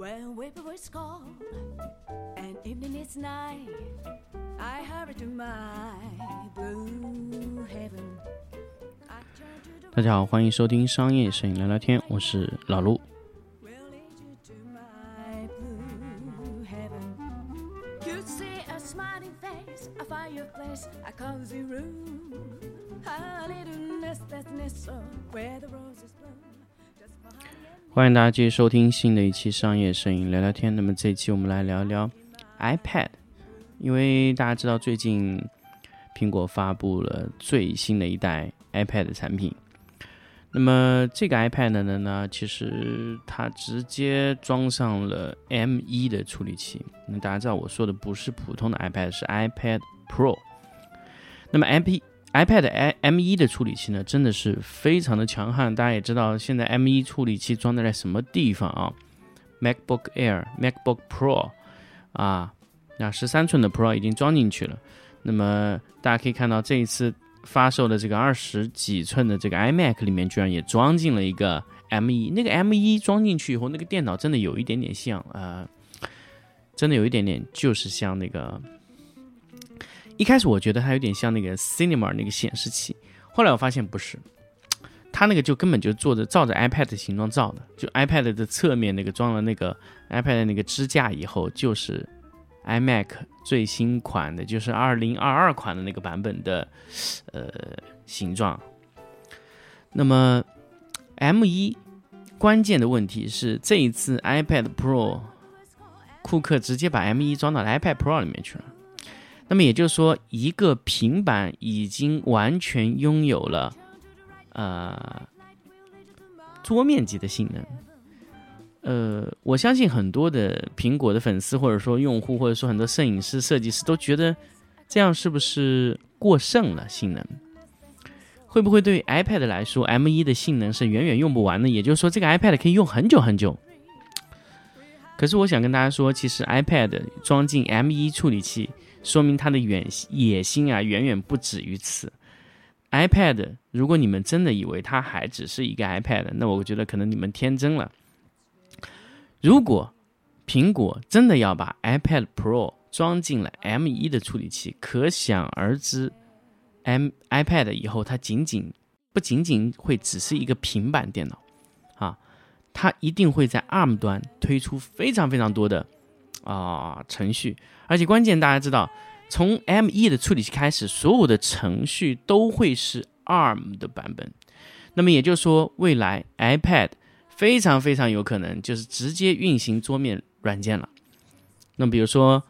When whippoorwills call and evening is nigh, I hurry to my blue heaven. I turn to the 大家好，欢迎收听商业摄影聊聊天，我是老陆。欢迎大家继续收听新的一期商业摄影聊聊天。那么这一期我们来聊聊 iPad，因为大家知道最近苹果发布了最新的一代 iPad 产品。那么这个 iPad 呢呢，其实它直接装上了 M1 的处理器。那大家知道我说的不是普通的 iPad，是 iPad Pro。那么 MP iPad i M1 的处理器呢，真的是非常的强悍。大家也知道，现在 M1 处理器装在在什么地方啊？MacBook Air、MacBook Pro 啊，那十三寸的 Pro 已经装进去了。那么大家可以看到，这一次发售的这个二十几寸的这个 iMac 里面，居然也装进了一个 M1。那个 M1 装进去以后，那个电脑真的有一点点像、呃真的有一点点就是像那个。一开始我觉得它有点像那个 Cinema 那个显示器，后来我发现不是，它那个就根本就做着照着 iPad 的形状造的，就 iPad 的侧面那个装了那个 iPad 那个支架以后，就是 iMac 最新款的，就是二零二二款的那个版本的呃形状。那么 M 一关键的问题是这一次 iPad Pro 库克直接把 M 一装到了 iPad Pro 里面去了。那么也就是说，一个平板已经完全拥有了呃桌面级的性能。呃，我相信很多的苹果的粉丝，或者说用户，或者说很多摄影师、设计师都觉得这样是不是过剩了性能？会不会对于 iPad 来说，M1 的性能是远远用不完的？也就是说，这个 iPad 可以用很久很久。可是我想跟大家说，其实 iPad 装进 M1 处理器，说明它的远野心啊，远远不止于此。iPad，如果你们真的以为它还只是一个 iPad，那我觉得可能你们天真了。如果苹果真的要把 iPad Pro 装进了 M1 的处理器，可想而知，M iPad 以后它仅仅不仅仅会只是一个平板电脑啊，它一定会在 ARM 端推出非常非常多的啊、程序，而且关键大家知道，从 M1 的处理器开始，所有的程序都会是 ARM 的版本。那么也就是说，未来 iPad 非常非常有可能就是直接运行桌面软件了。那比如说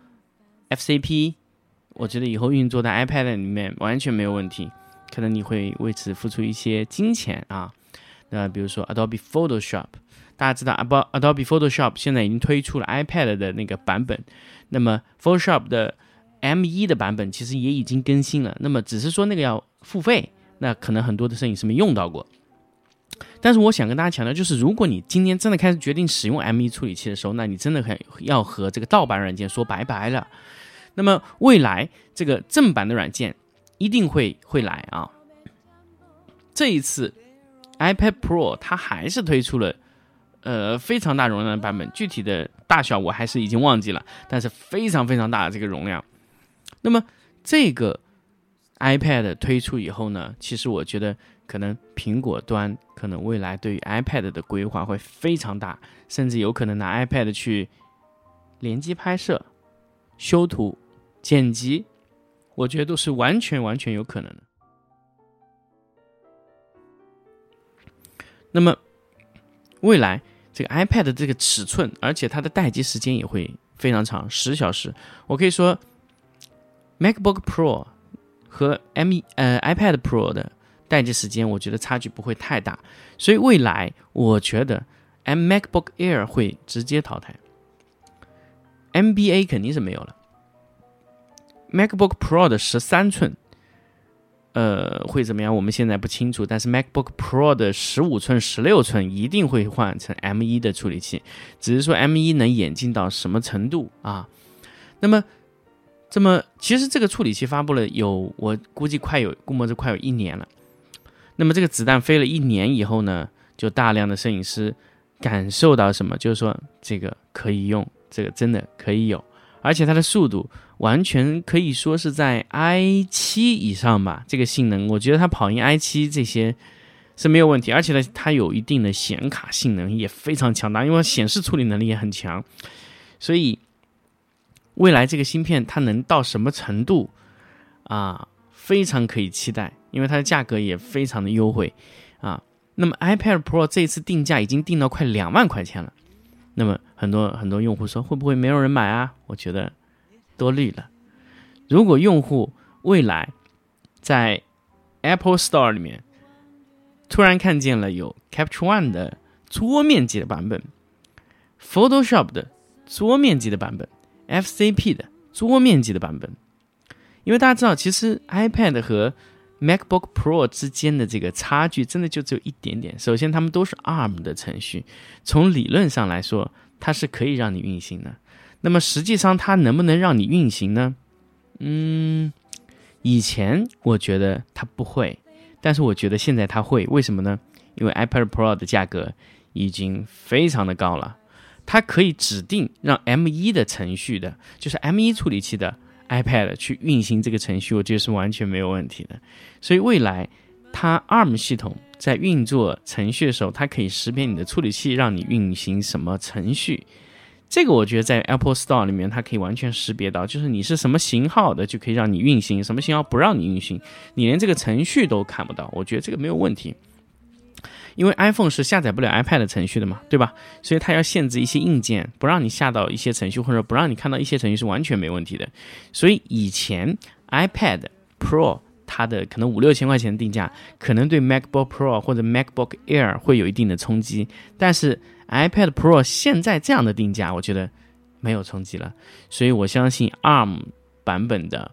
FCP，我觉得以后运作在 iPad 里面完全没有问题，可能你会为此付出一些金钱啊。那比如说 Adobe Photoshop，大家知道 Ado- Adobe Photoshop 现在已经推出了 iPad 的那个版本，那么 Photoshop 的 M1 的版本其实也已经更新了，那么只是说那个要付费，那可能很多的摄影师没用到过。但是我想跟大家强调，就是如果你今天真的开始决定使用 M1 处理器的时候，那你真的很要和这个盗版软件说拜拜了。那么未来这个正版的软件一定会会来啊。这一次 iPad Pro 它还是推出了呃非常大容量的版本，具体的大小我还是已经忘记了，但是非常非常大的这个容量。那么这个 iPad 推出以后呢，其实我觉得可能苹果端可能未来对于 iPad 的规划会非常大，甚至有可能拿 iPad 去联机拍摄、修图、剪辑，我觉得都是完全完全有可能的。那么未来这个 iPad 这个尺寸，而且它的待机时间也会非常长，十小时。我可以说，MacBook Pro 和 M 呃 iPad Pro 的待机时间，我觉得差距不会太大。所以未来我觉得 M MacBook Air 会直接淘汰，NBA 肯定是没有了。MacBook Pro 的十三寸，呃，会怎么样？我们现在不清楚。但是 MacBook Pro 的十五寸、十六寸一定会换成 M1 的处理器，只是说 M1 能演进到什么程度啊？那么，这么其实这个处理器发布了有，我估计快有，估摸着快有一年了。那么这个子弹飞了一年以后呢，就大量的摄影师感受到什么？就是说这个可以用，这个真的可以有，而且它的速度完全可以说是在 i 七以上吧。这个性能，我觉得它跑赢 i 七这些是没有问题，而且呢，它有一定的显卡性能也非常强大，因为显示处理能力也很强，所以未来这个芯片它能到什么程度啊？非常可以期待，因为它的价格也非常的优惠啊。那么 iPad Pro 这次定价已经定到快两万块钱了，那么很多很多用户说会不会没有人买啊？我觉得多虑了。如果用户未来在 Apple Store 里面突然看见了有 Capture One 的桌面级的版本，Photoshop 的桌面级的版本，FCP 的桌面级的版本，因为大家知道，其实 iPad 和 MacBook Pro 之间的这个差距真的就只有一点点。首先，他们都是 ARM 的程序，从理论上来说，它是可以让你运行的。那么实际上，它能不能让你运行呢？嗯，以前我觉得它不会，但是我觉得现在它会。为什么呢？因为 iPad Pro 的价格已经非常的高了，它可以指定让 M1 的程序的，就是 M1 处理器的。iPad 去运行这个程序，我觉得是完全没有问题的。所以未来它 ARM 系统在运作程序的时候，它可以识别你的处理器，让你运行什么程序。这个我觉得在 Apple Store 里面，它可以完全识别到，就是你是什么型号的，就可以让你运行什么型号，不让你运行，你连这个程序都看不到。我觉得这个没有问题。因为 iPhone 是下载不了 iPad 程序的嘛，对吧？所以它要限制一些硬件，不让你下到一些程序，或者不让你看到一些程序是完全没问题的。所以以前 iPad Pro 它的可能五六千块钱定价，可能对 MacBook Pro 或者 MacBook Air 会有一定的冲击。但是 iPad Pro 现在这样的定价，我觉得没有冲击了。所以我相信 ARM 版本的，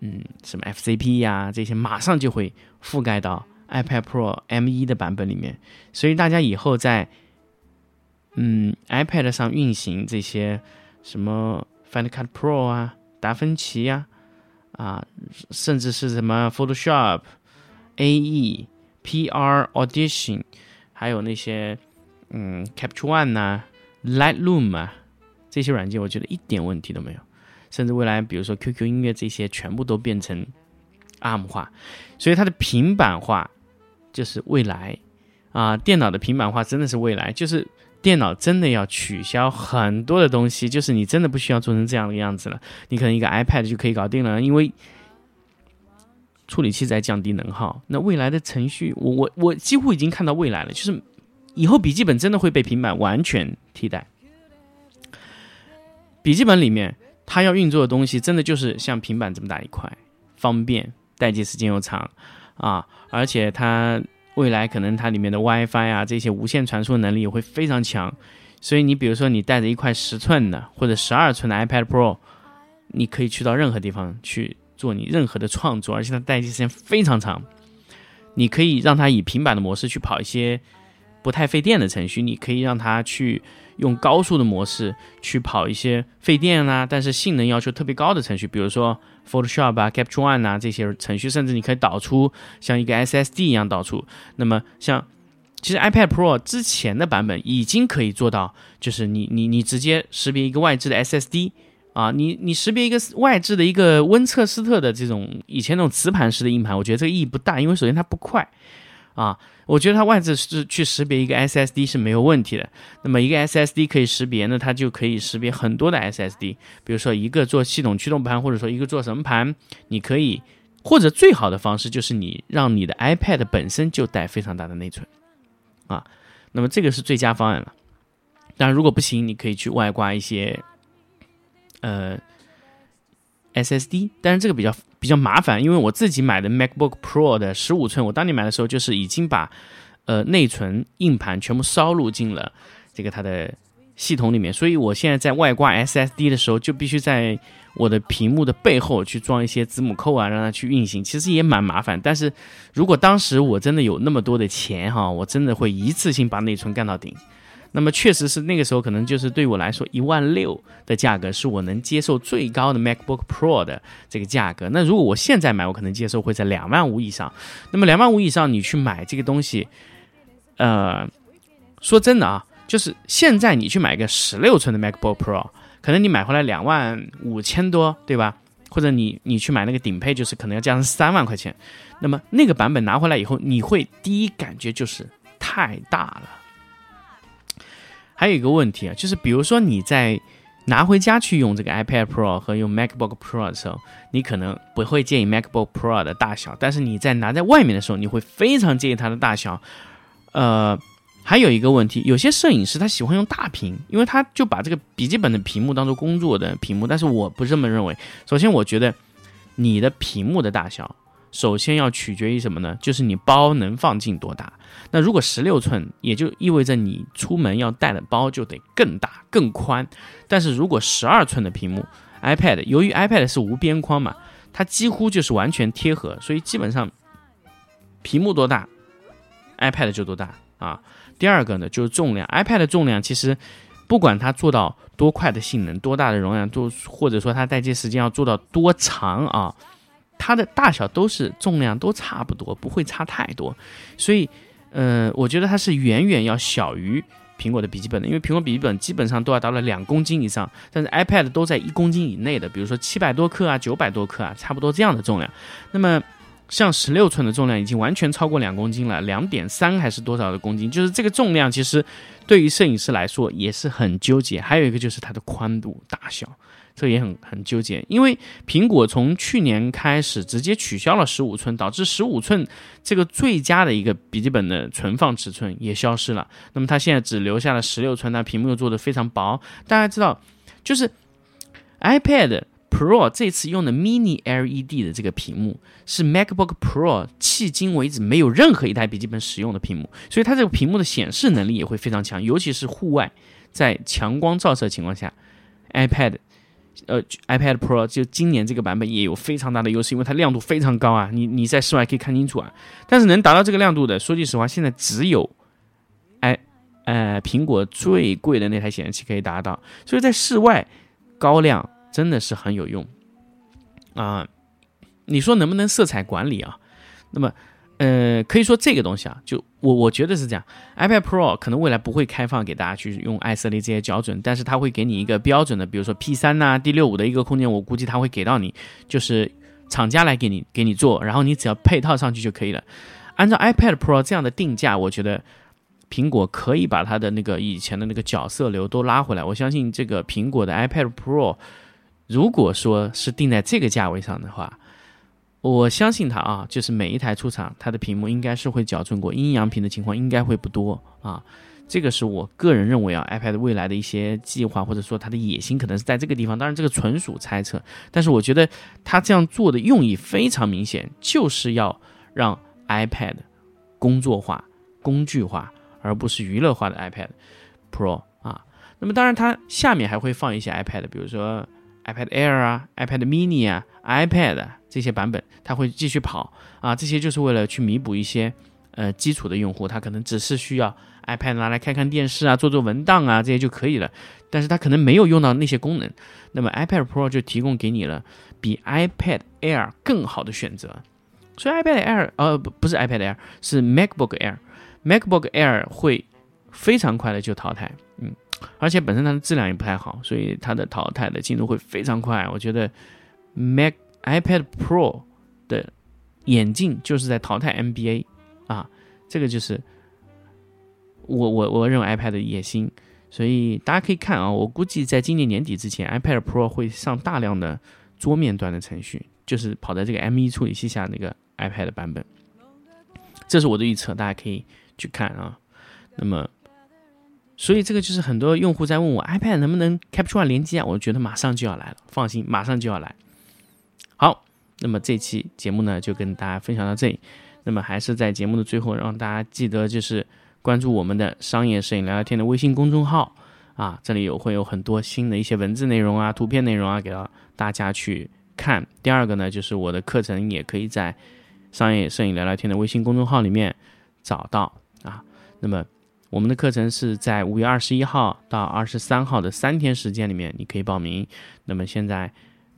嗯，什么 FCP 呀这些，马上就会覆盖到。iPad Pro M1 的版本里面，所以大家以后在嗯 iPad 上运行这些什么 Final Cut Pro 啊、达芬奇呀啊，甚至是什么 Photoshop、AE、PR Audition，还有那些嗯 Capture One 呐、Lightroom 啊这些软件，我觉得一点问题都没有。甚至未来，比如说 QQ 音乐这些，全部都变成 ARM 化，所以它的平板化。就是未来，啊，电脑的平板化真的是未来。就是电脑真的要取消很多的东西，就是你真的不需要做成这样的样子了。你可能一个 iPad 就可以搞定了，因为处理器在降低能耗。那未来的程序，我我我几乎已经看到未来了，就是以后笔记本真的会被平板完全替代。笔记本里面它要运作的东西，真的就是像平板这么大一块，方便，待机时间又长。啊，而且它未来可能它里面的 WiFi 啊这些无线传输能力也会非常强，所以你比如说你带着一块十寸的或者十二寸的 iPad Pro，你可以去到任何地方去做你任何的创作，而且它待机时间非常长。你可以让它以平板的模式去跑一些不太费电的程序，你可以让它去。用高速的模式去跑一些费电啊，但是性能要求特别高的程序，比如说 Photoshop 啊、Capture One 啊这些程序，甚至你可以导出像一个 SSD 一样导出。那么像其实 iPad Pro 之前的版本已经可以做到，就是你你你直接识别一个外置的 SSD 啊，你你识别一个外置的一个温彻斯特的这种以前那种磁盘式的硬盘，我觉得这个意义不大，因为首先它不快啊。我觉得它外置是去识别一个 SSD 是没有问题的。那么一个 SSD 可以识别呢，它就可以识别很多的 SSD。比如说一个做系统驱动盘，或者说一个做什么盘，你可以，或者最好的方式就是你让你的 iPad 本身就带非常大的内存，啊，那么这个是最佳方案了。当然如果不行，你可以去外挂一些，呃。SSD，但是这个比较比较麻烦，因为我自己买的 MacBook Pro 的十五寸，我当年买的时候就是已经把呃内存硬盘全部烧录进了这个它的系统里面，所以我现在在外挂 SSD 的时候，就必须在我的屏幕的背后去装一些子母扣啊，让它去运行，其实也蛮麻烦。但是如果当时我真的有那么多的钱哈，我真的会一次性把内存干到顶。那么确实是那个时候，可能就是对我来说，一万六的价格是我能接受最高的 MacBook Pro 的这个价格。那如果我现在买，我可能接受会在两万五以上。那么两万五以上，你去买这个东西，呃，说真的啊，就是现在你去买个十六寸的 MacBook Pro，可能你买回来两万五千多，对吧？或者你你去买那个顶配，就是可能要加上三万块钱。那么那个版本拿回来以后，你会第一感觉就是太大了。还有一个问题啊，就是比如说你在拿回家去用这个 iPad Pro 和用 MacBook Pro 的时候，你可能不会介意 MacBook Pro 的大小，但是你在拿在外面的时候，你会非常介意它的大小。呃，还有一个问题，有些摄影师他喜欢用大屏，因为他就把这个笔记本的屏幕当做工作的屏幕，但是我不这么认为。首先，我觉得你的屏幕的大小。首先要取决于什么呢？就是你包能放进多大。那如果十六寸，也就意味着你出门要带的包就得更大更宽。但是如果十二寸的屏幕，iPad，由于 iPad 是无边框嘛，它几乎就是完全贴合，所以基本上屏幕多大，iPad 就多大啊。第二个呢，就是重量，iPad 的重量其实不管它做到多快的性能，多大的容量，多或者说它待机时间要做到多长啊。它的大小都是重量都差不多，不会差太多，所以，呃，我觉得它是远远要小于苹果的笔记本的，因为苹果笔记本基本上都要到了两公斤以上，但是 iPad 都在一公斤以内的，比如说七百多克啊、九百多克啊，差不多这样的重量。那么，像十六寸的重量已经完全超过两公斤了，两点三还是多少的公斤？就是这个重量，其实对于摄影师来说也是很纠结。还有一个就是它的宽度大小。这也很很纠结，因为苹果从去年开始直接取消了十五寸，导致十五寸这个最佳的一个笔记本的存放尺寸也消失了。那么它现在只留下了十六寸，那屏幕又做的非常薄。大家知道，就是 iPad Pro 这次用的 Mini LED 的这个屏幕是 MacBook Pro 迄今为止没有任何一台笔记本使用的屏幕，所以它这个屏幕的显示能力也会非常强，尤其是户外在强光照射情况下，iPad。呃，iPad Pro 就今年这个版本也有非常大的优势，因为它亮度非常高啊，你你在室外可以看清楚啊。但是能达到这个亮度的，说句实话，现在只有 i 呃苹果最贵的那台显示器可以达到，所以在室外高亮真的是很有用啊。你说能不能色彩管理啊？那么。呃，可以说这个东西啊，就我我觉得是这样，iPad Pro 可能未来不会开放给大家去用爱色丽这些校准，但是它会给你一个标准的，比如说 P 三呐、D 六五的一个空间，我估计它会给到你，就是厂家来给你给你做，然后你只要配套上去就可以了。按照 iPad Pro 这样的定价，我觉得苹果可以把它的那个以前的那个角色流都拉回来。我相信这个苹果的 iPad Pro，如果说是定在这个价位上的话。我相信它啊，就是每一台出厂，它的屏幕应该是会矫正过，阴阳屏的情况应该会不多啊。这个是我个人认为啊，iPad 未来的一些计划或者说它的野心可能是在这个地方。当然，这个纯属猜测，但是我觉得它这样做的用意非常明显，就是要让 iPad 工作化、工具化，而不是娱乐化的 iPad Pro 啊。那么当然，它下面还会放一些 iPad，比如说 iPad Air 啊、iPad Mini 啊、iPad。这些版本它会继续跑啊，这些就是为了去弥补一些呃基础的用户，他可能只是需要 iPad 拿来看看电视啊、做做文档啊这些就可以了，但是他可能没有用到那些功能，那么 iPad Pro 就提供给你了比 iPad Air 更好的选择。所以 iPad Air 呃不不是 iPad Air 是 MacBook Air，MacBook Air 会非常快的就淘汰，而且本身它的质量也不太好，所以它的淘汰的进度会非常快。我觉得 Mac iPad Pro 的眼镜就是在淘汰 NBA 啊，这个就是我我我认为 iPad 的野心，所以大家可以看啊，我估计在今年年底之前，iPad Pro 会上大量的桌面端的程序，就是跑在这个 M1 处理器下那个 iPad 版本，这是我的预测，大家可以去看啊。那么，所以这个就是很多用户在问我 iPad 能不能 Capture One 连接啊？我觉得马上就要来了，放心，马上就要来。好，那么这期节目呢，就跟大家分享到这里。那么还是在节目的最后，让大家记得就是关注我们的商业摄影聊聊天的微信公众号啊，这里有会有很多新的一些文字内容啊、图片内容啊，给到大家去看。第二个呢，就是我的课程也可以在商业摄影聊聊天的微信公众号里面找到啊。那么我们的课程是在五月二十一号到二十三号的三天时间里面，你可以报名。那么现在。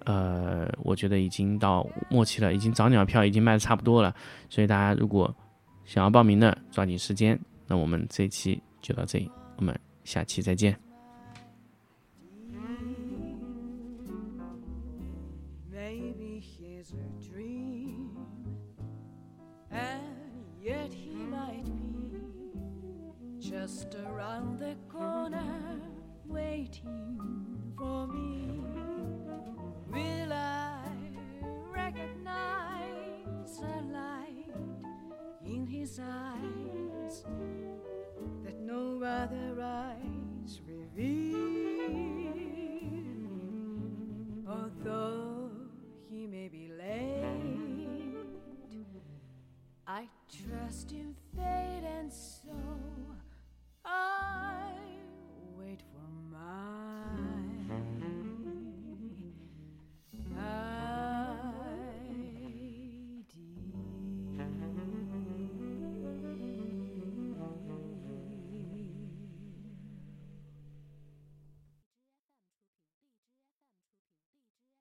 呃，我觉得已经到末期了，已经早鸟票已经卖的差不多了，所以大家如果想要报名的，抓紧时间。那我们这期就到这里，我们下期再见。Maybe he's a dream, just around the corner, waiting for me. Will I recognize a light in his eyes